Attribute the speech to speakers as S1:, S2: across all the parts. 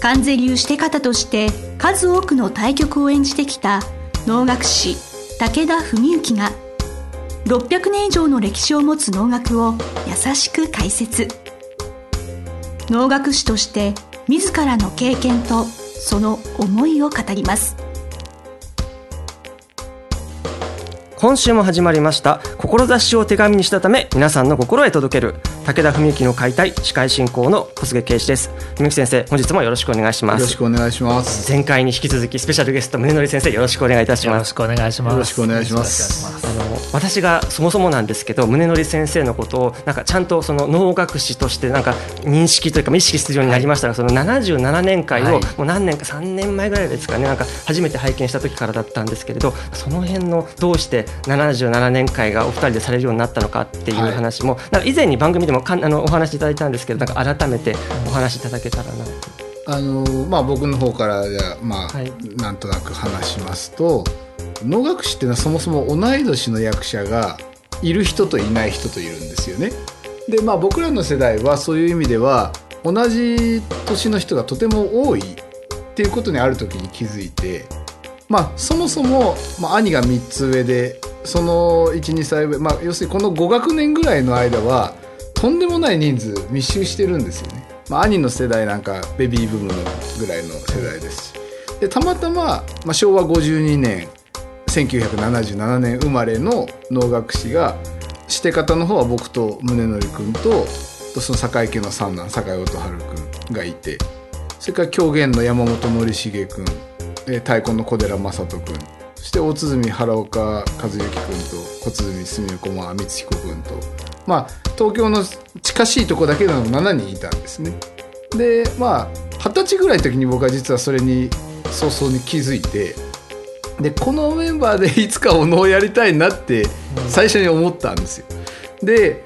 S1: 関税流して方として数多くの対局を演じてきた能楽師武田文幸が600年以上の歴史を持つ能楽を優しく解説。能楽師として自らの経験とその思いを語ります。
S2: 今週も始まりました志を手紙にしたため皆さんの心へ届ける武田文幸の解体司会進行の小菅圭司です。文幸先生本日もよろしくお願いします。
S3: よろしくお願いします。
S2: 前回に引き続きスペシャルゲスト宗則先生よろしくお願いいたします。よ
S4: ろしくお願いします。よ
S3: ろしくお願いします。
S2: あの私がそもそもなんですけど宗則先生のことをなんかちゃんとその能楽師としてなんか認識というか意識するようになりましたが、その77年会をもう何年か3年前ぐらいですかねなんか初めて拝見した時からだったんですけれどその辺のどうして77年会がお二人でされるようになったのかっていう話も、なんか以前に番組でもかんあのお話しいただいたんですけどなんか改めてお話しいただけたらな
S3: あのまあ僕の方からじゃまあ、はい、なんとなく話しますと能楽師っていうのはそもそも同い年の役者がいる人といない人といるんですよね。でまあ僕らの世代はそういう意味では同じ年の人がとても多いっていうことにある時に気づいてまあそもそも、まあ、兄が3つ上でその12歳上、まあ、要するにこの5学年ぐらいの間はとんでもない人数密集してるんですよね。まあ、兄の世代なんかベビーブームぐらいの世代ですしでたまたま、まあ、昭和52年1977年生まれの能楽師がして方の方は僕と宗則君とその坂井家の三男坂井音春君がいてそれから狂言の山本典重君太鼓の小寺正人君そして大鼓原岡和幸君と小鼓住横間光彦君とまあ東京の近しいとこだけでも7人いたんですね。でまあ二十歳ぐらいの時に僕は実はそれに早々に気づいてでこのメンバーでいつかお能をやりたいなって最初に思ったんですよ。で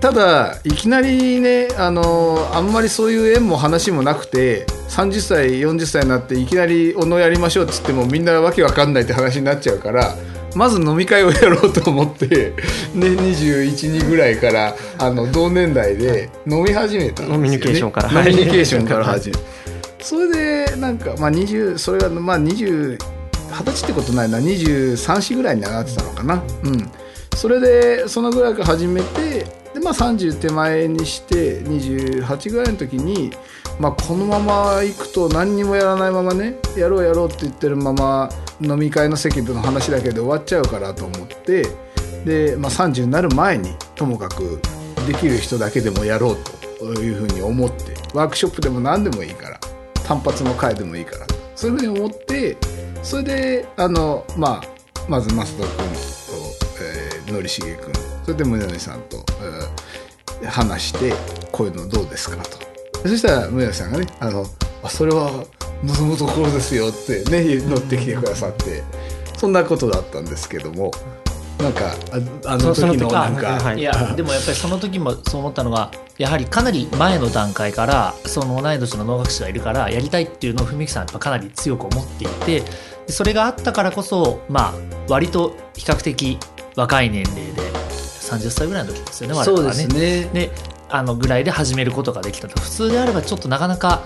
S3: ただいきなりねあのあんまりそういう縁も話もなくて30歳40歳になっていきなりお能やりましょうっつってもみんなわけわかんないって話になっちゃうからまず飲み会をやろうと思って、ね、212ぐらいからあの同年代で飲み始めたんですよ、ね、
S2: ノミニケーションから。
S3: ニケーションから始めそれでなんかまあ20それがまあ20 20歳ってことないな23歳ぐらいに上がってたのかな。うん。それでそのぐらいから始めてでまあ30手前にして28ぐらいの時にまあ、このまま行くと何にもやらないままねやろうやろうって言ってるまま飲み会の席の話だけで終わっちゃうからと思ってで、まあ、30になる前にともかくできる人だけでもやろうというふうに思ってワークショップでも何でもいいから単発の会でもいいからそういうふうに思ってそれであの、まあ、まず増田君と、えー、のりしげ君それで宗則さんと、えー、話してこういうのどうですかと。そしたら宗則さんがねあのあそれは望むところですよってね乗ってきてくださってそんなことだったんですけどもなんかあの時のなんか
S4: い。やでもやっぱりその時もそう思ったのはやはりかなり前の段階からその同い年の能楽師がいるからやりたいっていうのを文木さんはかなり強く思っていてそれがあったからこそまあ割と比較的若い年齢で30歳ぐらいの時ですよね我々はね。そうですね。であのぐらいで始めることができたと。普通であればちょっとなかなか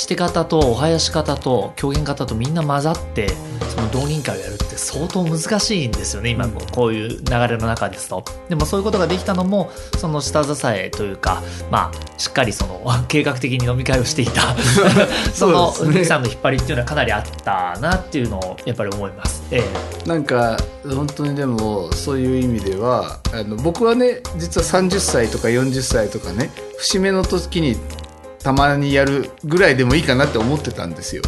S4: して方とお囃子方と狂言方とみんな混ざってその同人会をやるって相当難しいんですよね今こういう流れの中ですと。でもそういうことができたのもその下支えというかまあしっかりその 計画的に飲み会をしていた その海、ね、さんの引っ張りっていうのはかなりあったなっていうのをやっぱり思います、え
S3: え、なんか本当にでもそういう意味ではあの僕はね実は30歳とか40歳とかね節目の時にたまにやるぐらいでもいいかなって思ってたんですよ。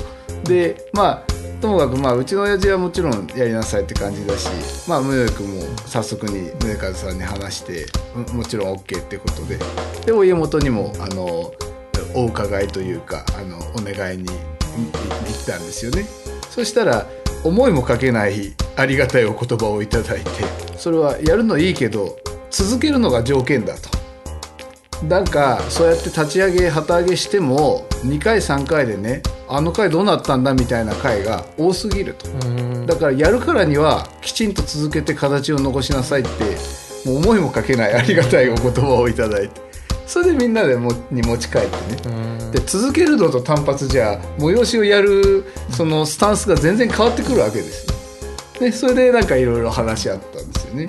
S3: でまあともかくまあうちの親父はもちろんやりなさいって感じだしまあ宗君も早速に宗和さんに話してもちろん OK ってことででお家元にもあのお伺いというかあのお願いに行ったんですよね。そしたら思いもかけないありがたいお言葉をいただいてそれはやるのいいけど続けるのが条件だとなんかそうやって立ち上げ旗揚げしても2回3回でねあの回どうなったんだみたいな回が多すぎると。だからやるからにはきちんと続けて形を残しなさいってもう思いもかけないありがたいお言葉をいただいて。それでみんなでもに持ち帰ってね。で続けるのと単発じゃ催しをやるそのスタンスが全然変わってくるわけですでそれでなんかいろいろ話し合ったんですよね。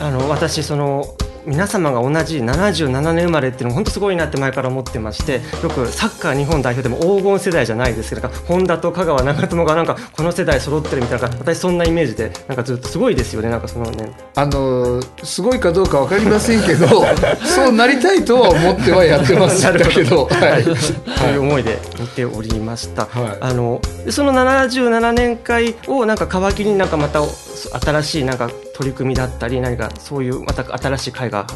S2: あの私その皆様が同じ77年生まれっていうのも本当すごいなって前から思ってましてよくサッカー日本代表でも黄金世代じゃないですけど本田と香川長友がなんかこの世代揃ってるみたいな私そんなイメージでなんかずっとすごいですよねなんかそのね
S3: あのすごいかどうか分かりませんけど そうなりたいとは思ってはやってます。だけど、はい、
S2: そういう思いで見ておりました、はい、あのその77年会をなんか皮切りになんかまた新しいなんか取り組みだったり何かそういうまた新しい会が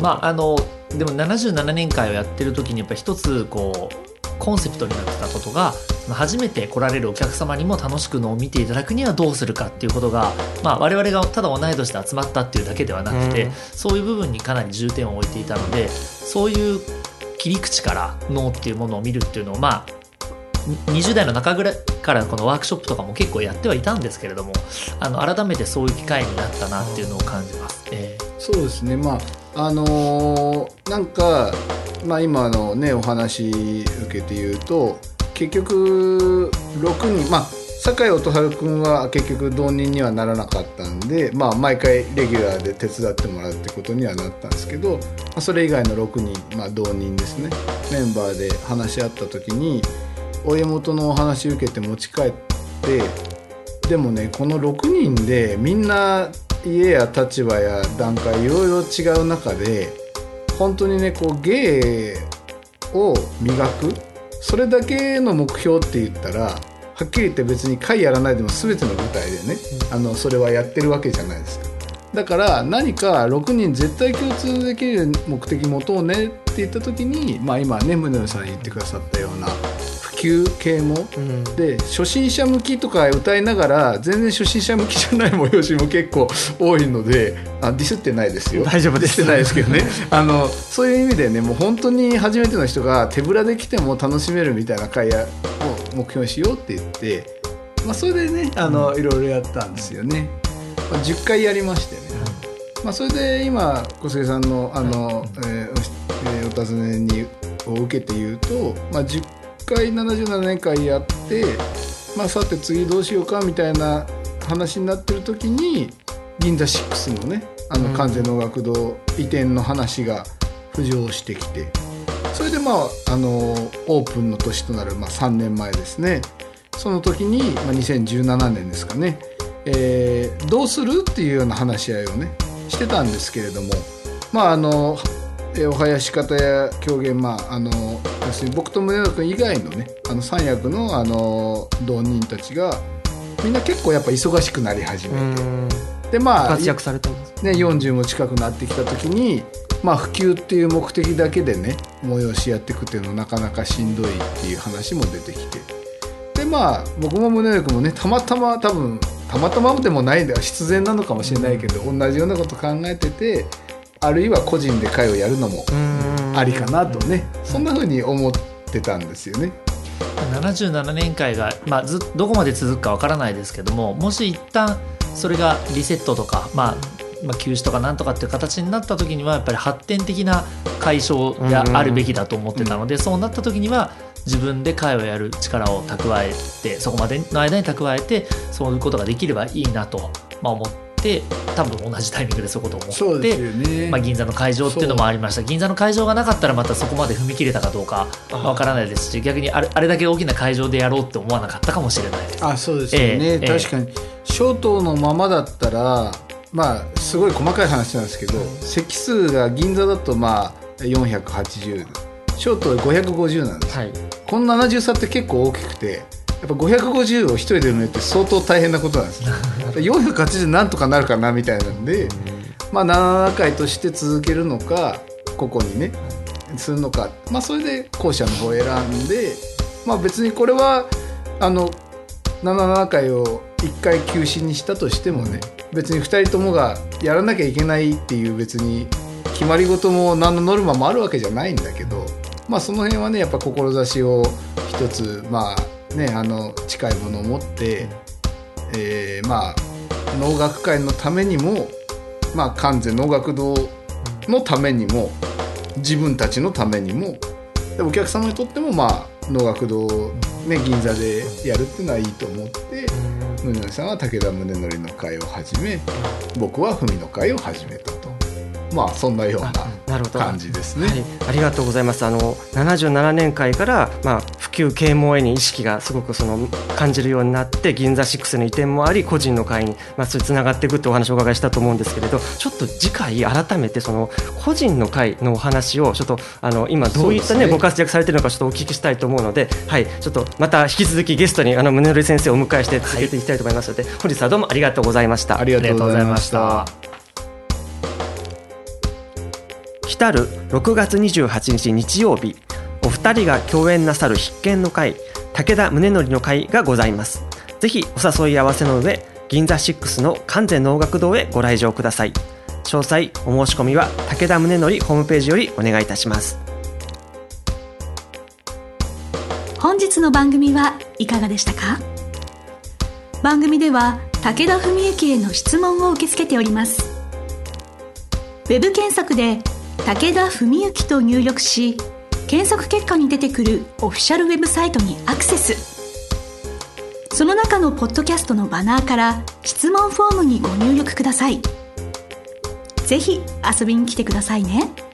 S4: まああのでも77年会をやってる時にやっぱり一つこうコンセプトになってたことが初めて来られるお客様にも楽しくのを見ていただくにはどうするかっていうことが、まあ、我々がただ同い年で集まったっていうだけではなくて、うん、そういう部分にかなり重点を置いていたのでそういう切り口から脳っていうものを見るっていうのをまあ20代の中ぐらいからこのワークショップとかも結構やってはいたんですけれどもあの改めてそういう機会になったなっていうのを感じます。えー、
S3: そうですね。まああのー、なんか、まあ、今のねお話受けて言うと結局6人まあ酒井音春君は結局同人にはならなかったんで、まあ、毎回レギュラーで手伝ってもらうってことにはなったんですけど、まあ、それ以外の6人、まあ、同人ですね。メンバーで話し合った時に親元のお話受けて持ち帰ってでもねこの6人でみんな家や立場や段階いろいろ違う中で本当にねこう芸を磨くそれだけの目標って言ったらはっきり言って別に会やらないでも全ての舞台でね、あのそれはやってるわけじゃないですか。だから何か6人絶対共通できる目的持とうねって言った時に、まあ、今ね宗野さん言ってくださったような級系も、うん、で初心者向きとか歌いながら全然初心者向きじゃない催しも結構多いのであディスってないですよ。
S2: 大丈夫です。
S3: ディスってないですけどね。あのそういう意味でねもう本当に初めての人が手ぶらで来ても楽しめるみたいな会を目標にしようって言って、まあ、それでねあの、うん、いろいろやったんですよね、まあ、10回やりましてね、まあ、それで今小菅さんのあの、えーえー、お尋ねにを受けて言うと、まあ、10回77年間やって、まあ、さて次どうしようかみたいな話になってる時に銀座6のねあの完全能楽堂移転の話が浮上してきてそれでまああのオープンの年となる、まあ、3年前ですね。その時に、まあ、2017年ですかね、えー、どうするっていうような話し合いをねしてたんですけれども。まああのお囃子方や狂言まああの要するに僕と宗野君以外のねあの三役のあの同人たちがみんな結構やっぱ忙しくなり始めて。
S2: でまあ活躍されてます、
S3: ね、40も近くなってきた時に、まあ、普及っていう目的だけでね催しやっていくっていうのはなかなかしんどいっていう話も出てきて。でまあ僕も宗野君もねたまたま多分たまたまでもないんで必然なのかもしれないけど同じようなこと考えててあるいは個人で会をやるのもありかなとねそんなふうに思ってたんですよね。
S4: 77年会が、まあ、ずどこまで続くかわからないですけどももし一旦それがリセットとか、まあ、まあ、休止とかなんとかっていう形になった時にはやっぱり発展的な解消であるべきだと思ってたので、そうなった時には自分で会をやる力を蓄えてそこまでの間に蓄えてそういうことができればいいなと、まあ、思ってって多分同じタイミングでそことを思って、ね、まあ、銀座の会場っていうのもありました。銀座の会場がなかったらまたそこまで踏み切れたかどうかわからないですし逆にあれあれだけ大きな会場でやろうって思わなかったかもしれないです。
S3: あそうですよね、えー、確かに、えー、ショートのままだったらまあすごい細かい話なんですけど席数が銀座だとまあ480ショートで550なんです、はい、この70差って結構大きくてやっぱ550を一人で埋めるって相当大変なことなんです480なんとかなるかなみたいなんで、まあ7回として続けるのかここにねするのか。まあそれで後者の方を選んでまあ別にこれはあの77回を1回休止にしたとしてもね別に2人ともがやらなきゃいけないっていう別に決まり事も何のノルマもあるわけじゃないんだけどまあその辺はねやっぱ志を一つまあねあの近いものを持って、えー、まあ能楽会のためにもまあ完全能楽堂のためにも自分たちのためにもお客様にとってもまあ能楽堂ね銀座でやるっていうのはいいと思って宗則さんは武田宗則の会を始め僕は文の会を始めたとまあそんなような感じですね。
S2: はい、ありがとうございます。あの77年会からまあ普及啓蒙へに意識がすごくその感じるようになって銀座6の移転もあり個人の会にまあそれつながっていくってお話をお伺いしたと思うんですけれど、ちょっと次回改めてその個人の会のお話をちょっとあの今どういったねご活躍されてるのかちょっとお聞きしたいと思うので、はいちょっとまた引き続きゲストにあの宗則先生をお迎えして続けていきたいと思いますので、はい、本日はどうもありがとうございました。
S3: ありがとうございました。
S2: 来る6月28日日曜日お二人が共演なさる必見の会武田宗則の会がございます。ぜひお誘い合わせの上銀座6の完全能楽堂へご来場ください。詳細お申し込みは武田宗則ホームページよりお願いいたします。
S1: 本日の番組はいかがでしたか？番組では武田文幸への質問を受け付けております。ウェブ検索で武田文幸と入力し検索結果に出てくるオフィシャルウェブサイトにアクセスその中のポッドキャストのバナーから質問フォームにご入力くださいぜひ遊びに来てくださいね。